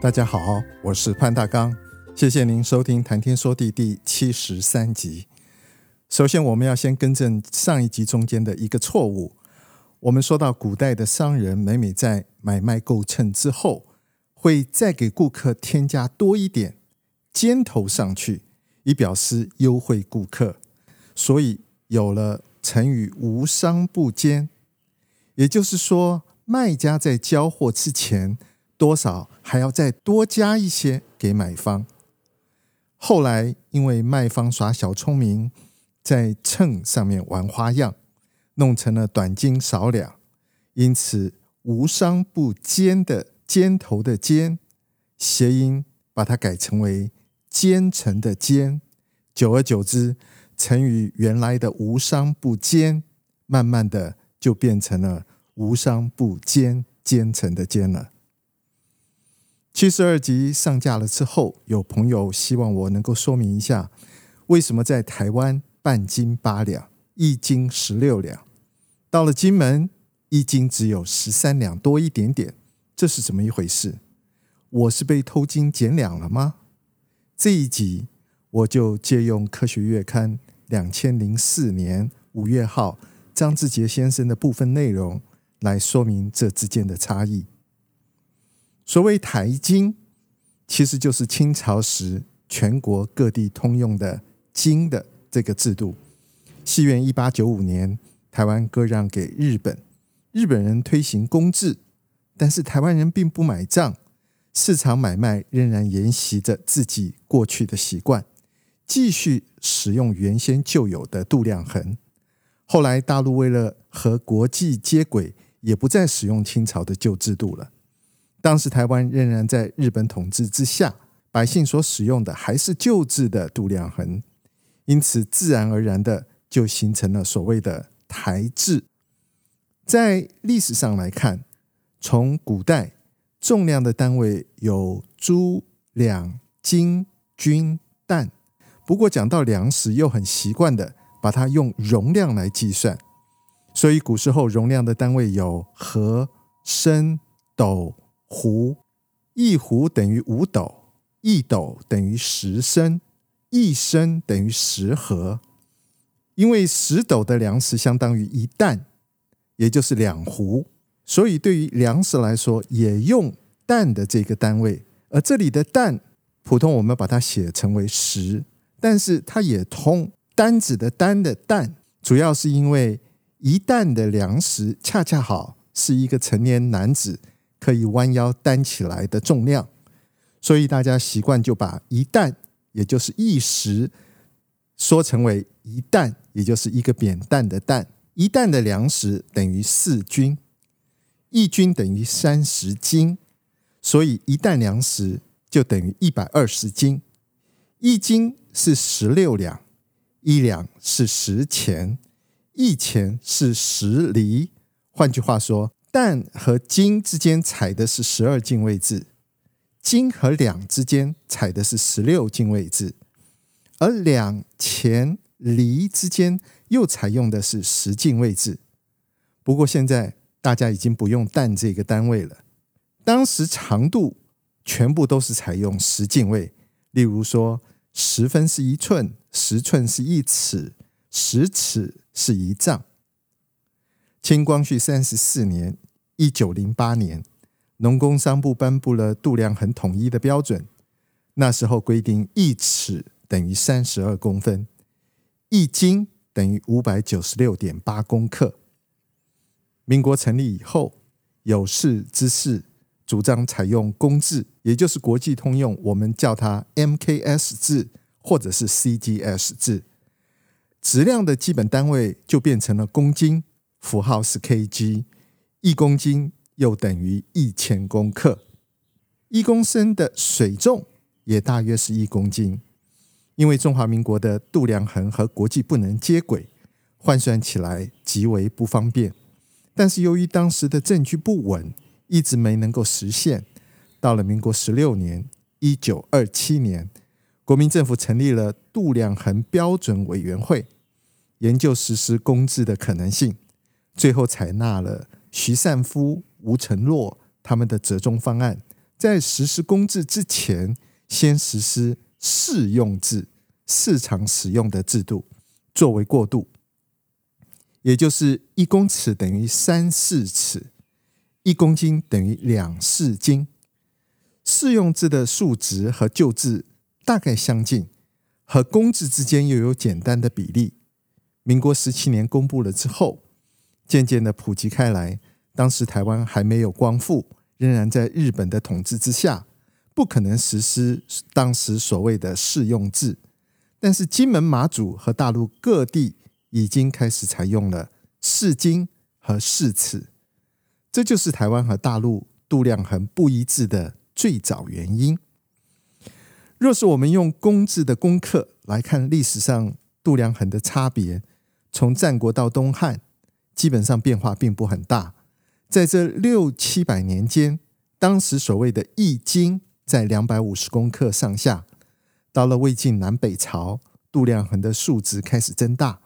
大家好，我是潘大刚，谢谢您收听《谈天说地》第七十三集。首先，我们要先更正上一集中间的一个错误。我们说到古代的商人每每在买卖够称之后，会再给顾客添加多一点尖头上去，以表示优惠顾客，所以有了成语“无商不奸”，也就是说，卖家在交货之前。多少还要再多加一些给买方。后来因为卖方耍小聪明，在秤上面玩花样，弄成了短斤少两，因此“无商不奸”的“尖头”的“尖”，谐音把它改成为“奸臣”的“奸”。久而久之，成语原来的“无商不奸”，慢慢的就变成了“无商不奸，奸臣”的“奸”了。七十二集上架了之后，有朋友希望我能够说明一下，为什么在台湾半斤八两，一斤十六两，到了金门一斤只有十三两多一点点，这是怎么一回事？我是被偷斤减两了吗？这一集我就借用《科学月刊》两千零四年五月号张志杰先生的部分内容来说明这之间的差异。所谓台金，其实就是清朝时全国各地通用的“金”的这个制度。西元一八九五年，台湾割让给日本，日本人推行公制，但是台湾人并不买账，市场买卖仍然沿袭着自己过去的习惯，继续使用原先就有的度量衡。后来大陆为了和国际接轨，也不再使用清朝的旧制度了。当时台湾仍然在日本统治之下，百姓所使用的还是旧制的度量衡，因此自然而然的就形成了所谓的台制。在历史上来看，从古代重量的单位有铢、两、斤、斤、担，不过讲到粮食，又很习惯的把它用容量来计算，所以古时候容量的单位有盒、升、斗。壶，一壶等于五斗，一斗等于十升，一升等于十盒。因为十斗的粮食相当于一担，也就是两壶，所以对于粮食来说，也用担的这个单位。而这里的担，普通我们把它写成为十，但是它也通担子的担的担，主要是因为一担的粮食恰恰好是一个成年男子。可以弯腰担起来的重量，所以大家习惯就把一担，也就是一石，说成为一担，也就是一个扁担的担。一担的粮食等于四斤，一斤等于三十斤，所以一担粮食就等于一百二十斤。一斤是十六两，一两是十钱，一钱是十厘。换句话说。担和金之间采的是十二进位制，金和两之间采的是十六进位制，而两钱厘之间又采用的是十进位制。不过现在大家已经不用担这个单位了，当时长度全部都是采用十进位，例如说十分是一寸，十寸是一尺，十尺是一丈。清光绪三十四年，一九零八年，农工商部颁布了度量衡统一的标准。那时候规定，一尺等于三十二公分，一斤等于五百九十六点八公克。民国成立以后，有识之士主张采用公制，也就是国际通用，我们叫它 MKS 制或者是 CGS 制。质量的基本单位就变成了公斤。符号是 kg，一公斤又等于一千公克。一公升的水重也大约是一公斤。因为中华民国的度量衡和国际不能接轨，换算起来极为不方便。但是由于当时的证据不稳，一直没能够实现。到了民国十六年（一九二七年），国民政府成立了度量衡标准委员会，研究实施公制的可能性，最后采纳了徐善夫、吴承洛他们的折中方案，在实施公制之前，先实施试用制，市场使用的制度作为过渡，也就是一公尺等于三四尺，一公斤等于两四斤。试用制的数值和旧制大概相近，和公制之间又有简单的比例。民国十七年公布了之后，渐渐的普及开来。当时台湾还没有光复，仍然在日本的统治之下。不可能实施当时所谓的试用制，但是金门、马祖和大陆各地已经开始采用了试金和试尺，这就是台湾和大陆度量衡不一致的最早原因。若是我们用公制的功课来看历史上度量衡的差别，从战国到东汉，基本上变化并不很大。在这六七百年间，当时所谓的一斤。在两百五十公克上下，到了魏晋南北朝，度量衡的数值开始增大。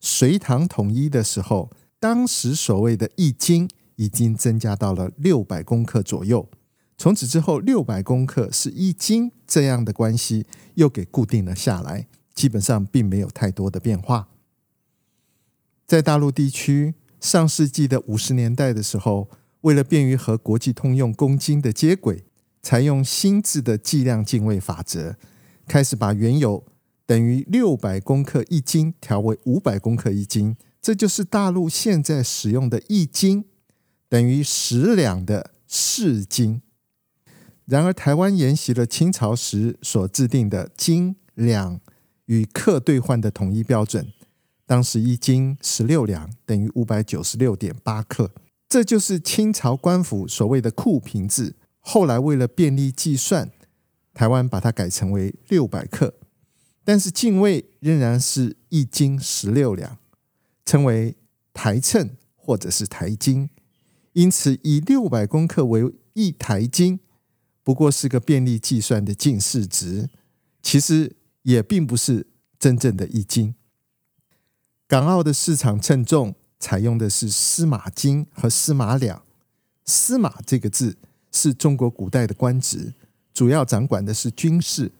隋唐统一的时候，当时所谓的一斤已经增加到了六百公克左右。从此之后，六百公克是一斤这样的关系又给固定了下来，基本上并没有太多的变化。在大陆地区，上世纪的五十年代的时候，为了便于和国际通用公斤的接轨。采用新制的计量进位法则，开始把原有等于六百公克一斤调为五百公克一斤，这就是大陆现在使用的一斤等于十两的市斤。然而，台湾沿袭了清朝时所制定的斤两与克兑换的统一标准，当时一斤十六两等于五百九十六点八克，这就是清朝官府所谓的库平制。后来为了便利计算，台湾把它改成为六百克，但是进位仍然是一斤十六两，称为台秤或者是台斤。因此，以六百公克为一台斤，不过是个便利计算的近似值，其实也并不是真正的一斤。港澳的市场称重采用的是司马斤和司马两，司马这个字。是中国古代的官职，主要掌管的是军事。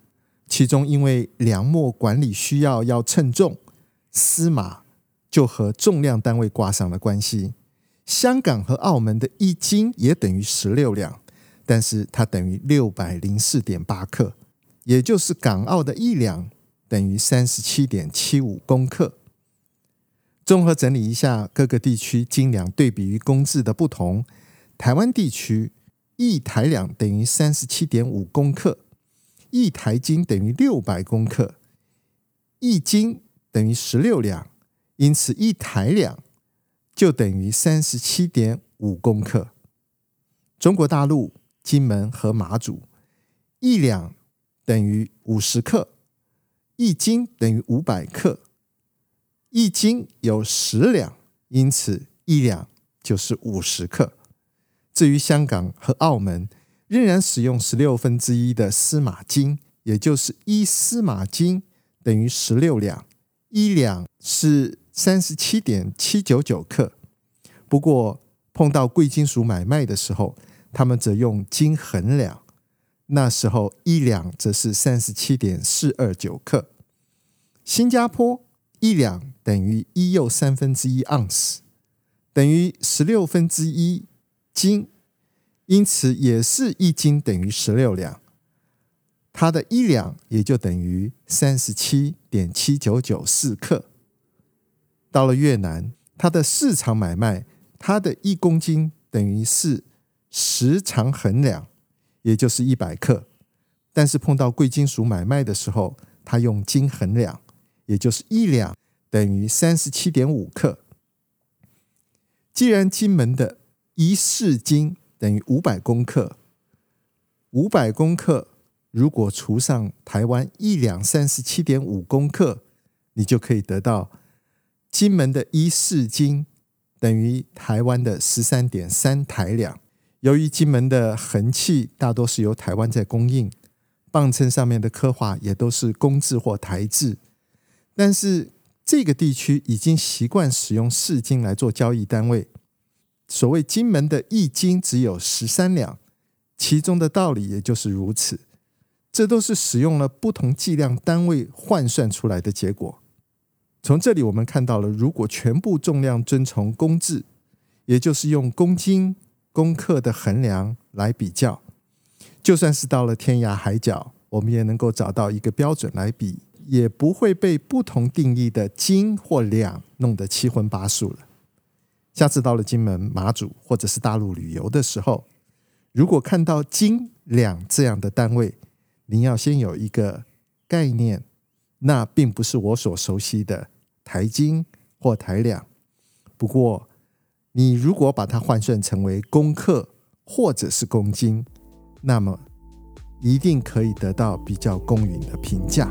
其中因为粮秣管理需要要称重，司马就和重量单位挂上了关系。香港和澳门的一斤也等于十六两，但是它等于六百零四点八克，也就是港澳的一两等于三十七点七五公克。综合整理一下各个地区斤两对比于公制的不同，台湾地区。一台两等于三十七点五公克，一台斤等于六百公克，一斤等于十六两，因此一台两就等于三十七点五公克。中国大陆金门和马祖，一两等于五十克，一斤等于五百克，一斤有十两，因此一两就是五十克。至于香港和澳门，仍然使用十六分之一的司马金，也就是一司马金等于十六两，一两是三十七点七九九克。不过碰到贵金属买卖的时候，他们则用斤衡量，那时候一两则是三十七点四二九克。新加坡一两等于一又三分之一盎司，等于十六分之一。斤，因此也是一斤等于十六两，它的一两也就等于三十七点七九九四克。到了越南，它的市场买卖，它的一公斤等于是十长衡量，也就是一百克。但是碰到贵金属买卖的时候，它用斤衡量，也就是一两等于三十七点五克。既然金门的一市斤等于五百公克，五百公克如果除上台湾一两三十七点五公克，你就可以得到金门的一市斤等于台湾的十三点三台两。由于金门的横器大多是由台湾在供应，磅秤上面的刻画也都是公制或台制，但是这个地区已经习惯使用市斤来做交易单位。所谓金门的一斤只有十三两，其中的道理也就是如此。这都是使用了不同计量单位换算出来的结果。从这里我们看到了，如果全部重量遵从公制，也就是用公斤。公克的衡量来比较，就算是到了天涯海角，我们也能够找到一个标准来比，也不会被不同定义的斤或两弄得七荤八素了。下次到了金门、马祖或者是大陆旅游的时候，如果看到斤两这样的单位，您要先有一个概念，那并不是我所熟悉的台斤或台两。不过，你如果把它换算成为公克或者是公斤，那么一定可以得到比较公允的评价。